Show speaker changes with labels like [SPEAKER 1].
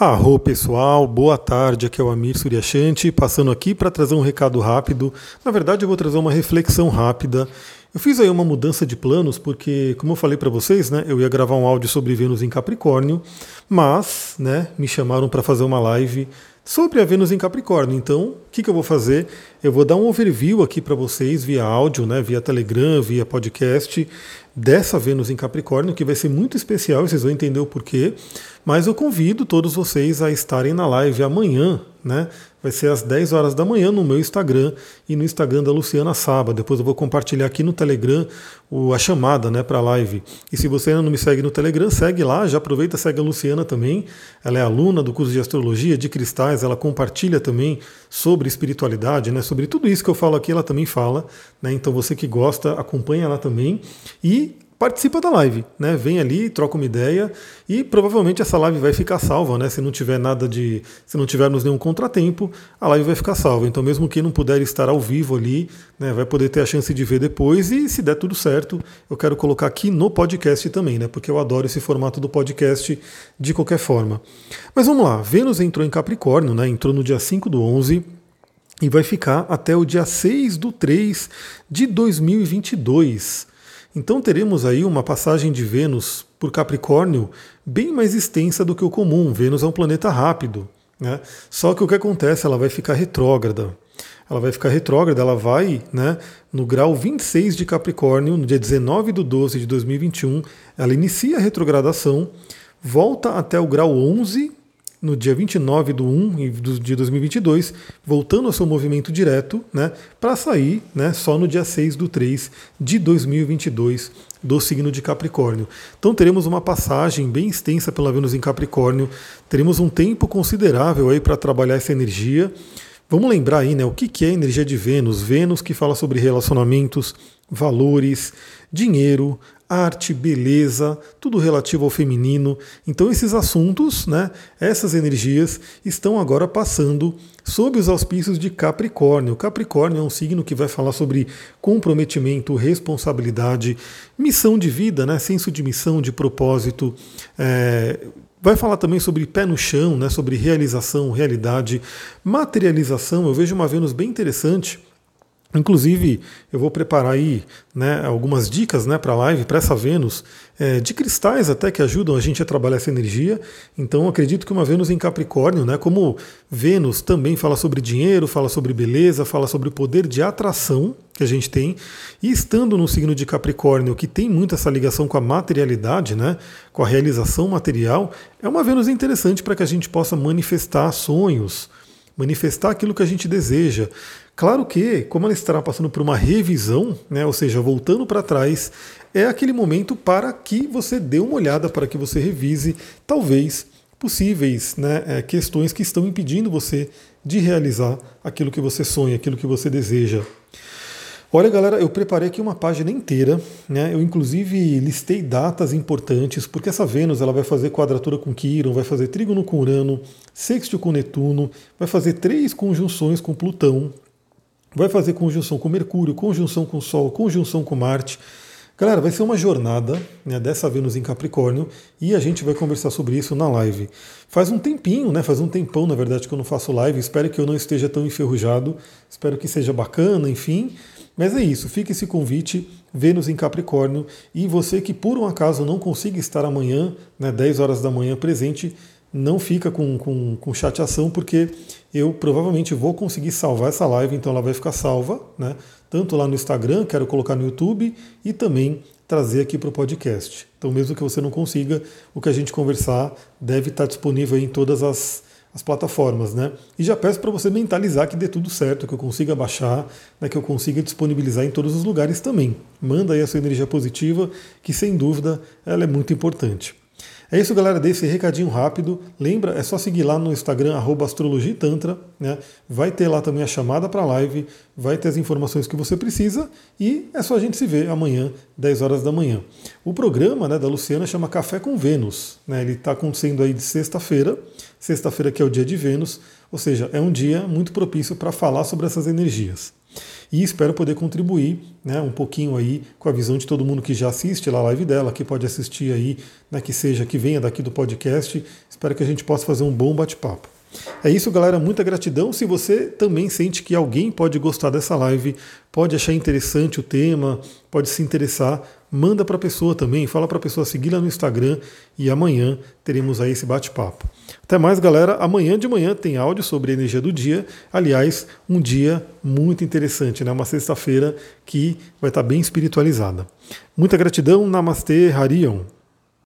[SPEAKER 1] Arro pessoal, boa tarde, aqui é o Amir Suryashanti, passando aqui para trazer um recado rápido. Na verdade, eu vou trazer uma reflexão rápida. Eu fiz aí uma mudança de planos porque, como eu falei para vocês, né, eu ia gravar um áudio sobre Vênus em Capricórnio, mas, né, me chamaram para fazer uma live sobre a Vênus em Capricórnio. Então, o que, que eu vou fazer? Eu vou dar um overview aqui para vocês via áudio, né, via Telegram, via podcast, dessa Vênus em Capricórnio, que vai ser muito especial, vocês vão entender o porquê. Mas eu convido todos vocês a estarem na live amanhã, né? Vai ser às 10 horas da manhã no meu Instagram e no Instagram da Luciana Saba. Depois eu vou compartilhar aqui no Telegram a chamada né, para a live. E se você ainda não me segue no Telegram, segue lá, já aproveita segue a Luciana também. Ela é aluna do curso de astrologia de cristais, ela compartilha também sobre espiritualidade, né, sobre tudo isso que eu falo aqui, ela também fala. Né, então você que gosta, acompanha lá também. E participa da live, né? Vem ali, troca uma ideia e provavelmente essa live vai ficar salva, né? Se não tiver nada de, se não tivermos nenhum contratempo, a live vai ficar salva. Então mesmo quem não puder estar ao vivo ali, né, vai poder ter a chance de ver depois e se der tudo certo, eu quero colocar aqui no podcast também, né? Porque eu adoro esse formato do podcast de qualquer forma. Mas vamos lá, Vênus entrou em Capricórnio, né? Entrou no dia 5 do 11 e vai ficar até o dia 6 do 3 de 2022. Então teremos aí uma passagem de Vênus por Capricórnio bem mais extensa do que o comum. Vênus é um planeta rápido. Né? Só que o que acontece? Ela vai ficar retrógrada. Ela vai ficar retrógrada, ela vai né, no grau 26 de Capricórnio, no dia 19 de 12 de 2021, ela inicia a retrogradação, volta até o grau 11 no dia 29 do 1 de 2022, voltando ao seu movimento direto, né, para sair né, só no dia 6 do 3 de 2022 do signo de Capricórnio. Então teremos uma passagem bem extensa pela Vênus em Capricórnio, teremos um tempo considerável aí para trabalhar essa energia. Vamos lembrar aí, né, o que é a energia de Vênus? Vênus que fala sobre relacionamentos, valores, dinheiro, arte, beleza, tudo relativo ao feminino. Então esses assuntos, né, essas energias estão agora passando sob os auspícios de Capricórnio. Capricórnio é um signo que vai falar sobre comprometimento, responsabilidade, missão de vida, né, senso de missão, de propósito. É, Vai falar também sobre pé no chão, né, sobre realização, realidade, materialização. Eu vejo uma Vênus bem interessante Inclusive, eu vou preparar aí né, algumas dicas né, para a live, para essa Vênus, é, de cristais até que ajudam a gente a trabalhar essa energia. Então, acredito que uma Vênus em Capricórnio, né, como Vênus também fala sobre dinheiro, fala sobre beleza, fala sobre o poder de atração que a gente tem, e estando no signo de Capricórnio, que tem muito essa ligação com a materialidade, né, com a realização material, é uma Vênus interessante para que a gente possa manifestar sonhos manifestar aquilo que a gente deseja. Claro que, como ela estará passando por uma revisão, né, ou seja, voltando para trás, é aquele momento para que você dê uma olhada, para que você revise, talvez, possíveis né, é, questões que estão impedindo você de realizar aquilo que você sonha, aquilo que você deseja. Olha, galera, eu preparei aqui uma página inteira, né? Eu inclusive listei datas importantes, porque essa Vênus ela vai fazer quadratura com Quiron, vai fazer trígono com Urano, sexto com Netuno, vai fazer três conjunções com Plutão, vai fazer conjunção com Mercúrio, conjunção com Sol, conjunção com Marte. Galera, vai ser uma jornada né, dessa Vênus em Capricórnio e a gente vai conversar sobre isso na live. Faz um tempinho, né? Faz um tempão, na verdade, que eu não faço live. Espero que eu não esteja tão enferrujado. Espero que seja bacana, enfim. Mas é isso, fica esse convite, Vênus em Capricórnio, e você que por um acaso não consiga estar amanhã, né, 10 horas da manhã presente, não fica com, com, com chateação, porque eu provavelmente vou conseguir salvar essa live, então ela vai ficar salva, né? Tanto lá no Instagram, quero colocar no YouTube, e também trazer aqui para o podcast. Então, mesmo que você não consiga, o que a gente conversar deve estar disponível em todas as, as plataformas, né? E já peço para você mentalizar que dê tudo certo, que eu consiga baixar, né, que eu consiga disponibilizar em todos os lugares também. Manda aí a sua energia positiva, que sem dúvida ela é muito importante. É isso, galera. Desse recadinho rápido. Lembra, é só seguir lá no Instagram, astrologitantra. Né? Vai ter lá também a chamada para a live, vai ter as informações que você precisa e é só a gente se ver amanhã, 10 horas da manhã. O programa né, da Luciana chama Café com Vênus. Né? Ele está acontecendo aí de sexta-feira, sexta-feira que é o dia de Vênus, ou seja, é um dia muito propício para falar sobre essas energias. E espero poder contribuir né, um pouquinho aí com a visão de todo mundo que já assiste lá a live dela, que pode assistir aí, né, que seja, que venha daqui do podcast. Espero que a gente possa fazer um bom bate-papo. É isso, galera. Muita gratidão. Se você também sente que alguém pode gostar dessa live, pode achar interessante o tema, pode se interessar, manda para a pessoa também. Fala para a pessoa seguir lá no Instagram e amanhã teremos aí esse bate-papo. Até mais, galera. Amanhã de manhã tem áudio sobre a energia do dia. Aliás, um dia muito interessante, né? Uma sexta-feira que vai estar bem espiritualizada. Muita gratidão. Namastê, Harion.